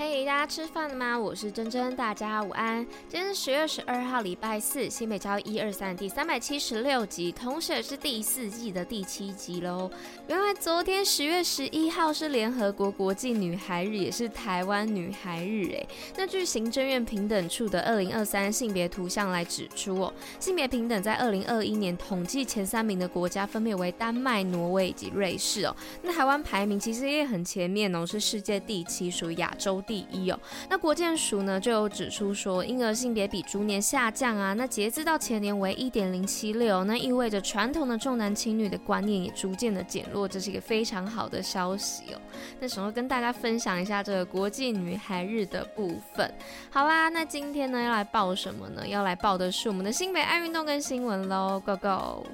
嘿，大家吃饭了吗？我是珍珍，大家午安。今天是十月十二号，礼拜四，新北教育一二三第三百七十六集，同时也是第四季的第七集喽。原来昨天十月十一号是联合国国际女孩日，也是台湾女孩日诶。那据行政院平等处的二零二三性别图像来指出哦，性别平等在二零二一年统计前三名的国家分别为丹麦、挪威以及瑞士哦。那台湾排名其实也很前面哦，是世界第七，属于亚洲。第一哦，那国健署呢就有指出说，婴儿性别比逐年下降啊，那截至到前年为一点零七六，那意味着传统的重男轻女的观念也逐渐的减弱，这是一个非常好的消息哦。那想要跟大家分享一下这个国际女孩日的部分。好啦，那今天呢要来报什么呢？要来报的是我们的新北爱运动跟新闻喽，Go Go！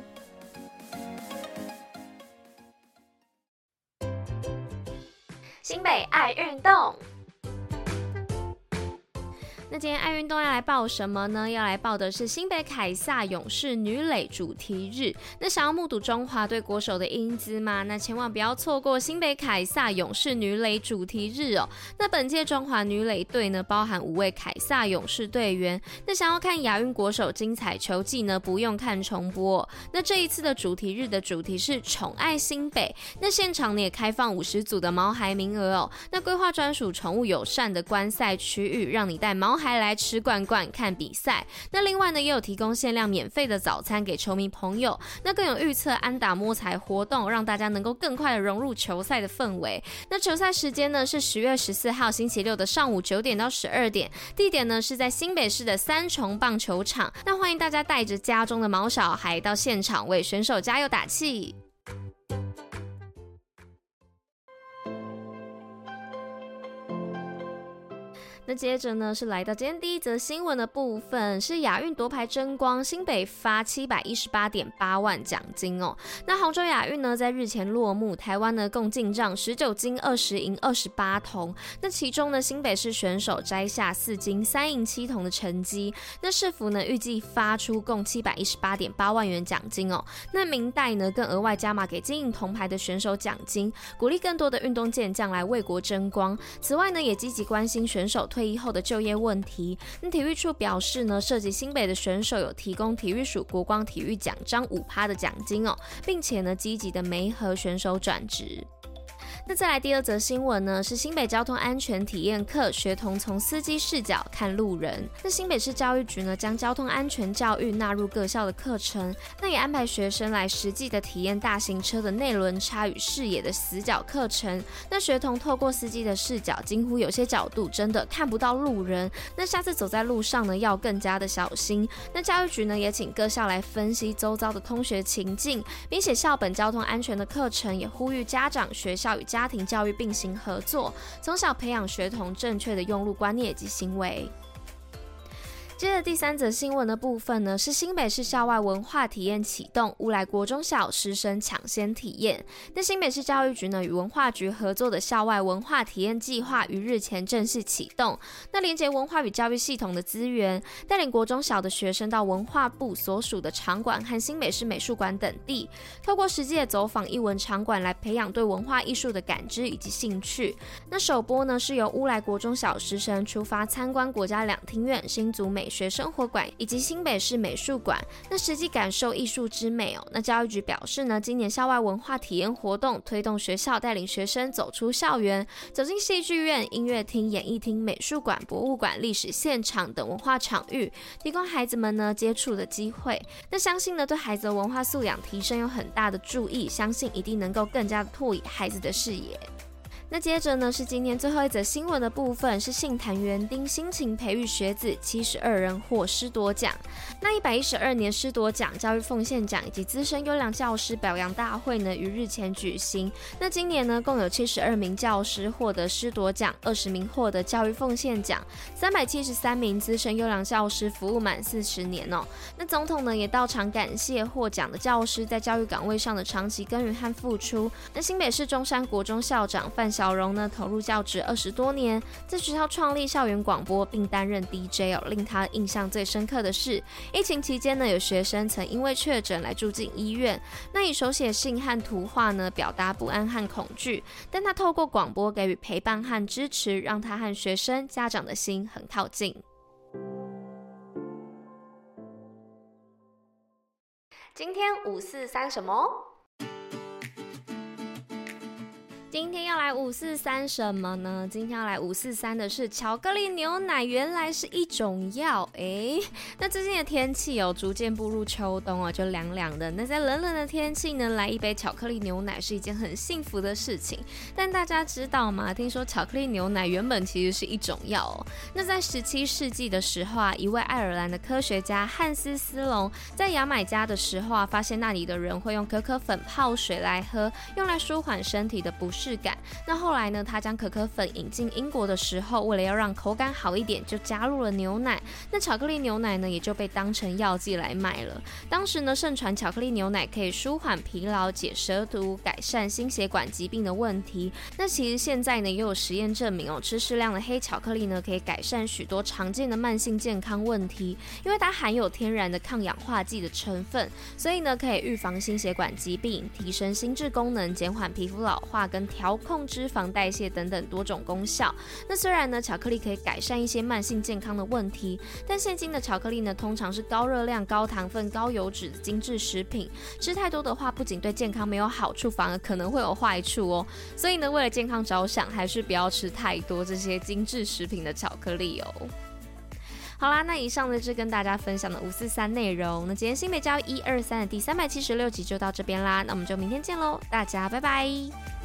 新北爱运动。那今天爱运动要来报什么呢？要来报的是新北凯撒勇士女垒主题日。那想要目睹中华队国手的英姿吗？那千万不要错过新北凯撒勇士女垒主题日哦。那本届中华女垒队呢，包含五位凯撒勇士队员。那想要看亚运国手精彩球技呢，不用看重播。那这一次的主题日的主题是宠爱新北。那现场呢也开放五十组的毛孩名额哦。那规划专属宠物友善的观赛区域，让你带毛。还来吃罐罐看比赛，那另外呢也有提供限量免费的早餐给球迷朋友，那更有预测安打摸彩活动，让大家能够更快的融入球赛的氛围。那球赛时间呢是十月十四号星期六的上午九点到十二点，地点呢是在新北市的三重棒球场。那欢迎大家带着家中的毛小孩到现场为选手加油打气。那接着呢，是来到今天第一则新闻的部分，是亚运夺牌争光，新北发七百一十八点八万奖金哦。那杭州亚运呢，在日前落幕，台湾呢共进账十九金二十银二十八铜。那其中呢，新北市选手摘下四金三银七铜的成绩。那市府呢，预计发出共七百一十八点八万元奖金哦。那明代呢，更额外加码给金银铜牌的选手奖金，鼓励更多的运动健将来为国争光。此外呢，也积极关心选手。退役后的就业问题，那体育处表示呢，涉及新北的选手有提供体育署国光体育奖章五趴的奖金哦，并且呢，积极的媒合选手转职。那再来第二则新闻呢，是新北交通安全体验课，学童从司机视角看路人。那新北市教育局呢，将交通安全教育纳入各校的课程，那也安排学生来实际的体验大型车的内轮差与视野的死角课程。那学童透过司机的视角，几乎有些角度真的看不到路人。那下次走在路上呢，要更加的小心。那教育局呢，也请各校来分析周遭的通学情境，并且校本交通安全的课程，也呼吁家长、学校与家。家庭教育并行合作，从小培养学童正确的用路观念及行为。接着第三则新闻的部分呢，是新北市校外文化体验启动，乌来国中小师生抢先体验。那新北市教育局呢，与文化局合作的校外文化体验计划于日前正式启动。那连接文化与教育系统的资源，带领国中小的学生到文化部所属的场馆和新北市美术馆等地，透过实际的走访艺文场馆来培养对文化艺术的感知以及兴趣。那首波呢，是由乌来国中小师生出发参观国家两厅院、新竹美。美学生活馆以及新北市美术馆，那实际感受艺术之美哦。那教育局表示呢，今年校外文化体验活动推动学校带领学生走出校园，走进戏剧院、音乐厅、演艺厅、美术馆、博物馆、历史现场等文化场域，提供孩子们呢接触的机会。那相信呢，对孩子的文化素养提升有很大的助益，相信一定能够更加的拓展孩子的视野。那接着呢，是今天最后一则新闻的部分，是杏坛园丁辛勤培育学子，七十二人获师铎奖。那一百一十二年师铎奖、教育奉献奖以及资深优良教师表扬大会呢，于日前举行。那今年呢，共有七十二名教师获得师铎奖，二十名获得教育奉献奖，三百七十三名资深优良教师服务满四十年哦。那总统呢，也到场感谢获奖的教师在教育岗位上的长期耕耘和付出。那新北市中山国中校长范。小蓉呢，投入教职二十多年，在学校创立校园广播，并担任 DJ 哦。令他印象最深刻的是，疫情期间呢，有学生曾因为确诊来住进医院，那以手写信和图画呢，表达不安和恐惧，但他透过广播给予陪伴和支持，让他和学生、家长的心很靠近。今天五四三什么？今天要来五四三什么呢？今天要来五四三的是巧克力牛奶，原来是一种药。诶，那最近的天气哦，逐渐步入秋冬哦，就凉凉的。那在冷冷的天气呢，来一杯巧克力牛奶是一件很幸福的事情。但大家知道吗？听说巧克力牛奶原本其实是一种药哦。那在十七世纪的时候啊，一位爱尔兰的科学家汉斯斯隆在牙买加的时候啊，发现那里的人会用可可粉泡水来喝，用来舒缓身体的不适。质感。那后来呢？他将可可粉引进英国的时候，为了要让口感好一点，就加入了牛奶。那巧克力牛奶呢，也就被当成药剂来卖了。当时呢，盛传巧克力牛奶可以舒缓疲劳、解舌毒、改善心血管疾病的问题。那其实现在呢，也有实验证明哦，吃适量的黑巧克力呢，可以改善许多常见的慢性健康问题，因为它含有天然的抗氧化剂的成分，所以呢，可以预防心血管疾病，提升心智功能，减缓皮肤老化跟。调控脂肪代谢等等多种功效。那虽然呢，巧克力可以改善一些慢性健康的问题，但现今的巧克力呢，通常是高热量、高糖分、高油脂的精致食品。吃太多的话，不仅对健康没有好处，反而可能会有坏处哦。所以呢，为了健康着想，还是不要吃太多这些精致食品的巧克力哦。好啦，那以上呢，是跟大家分享的五四三内容。那今天新北教一二三的第三百七十六集就到这边啦，那我们就明天见喽，大家拜拜。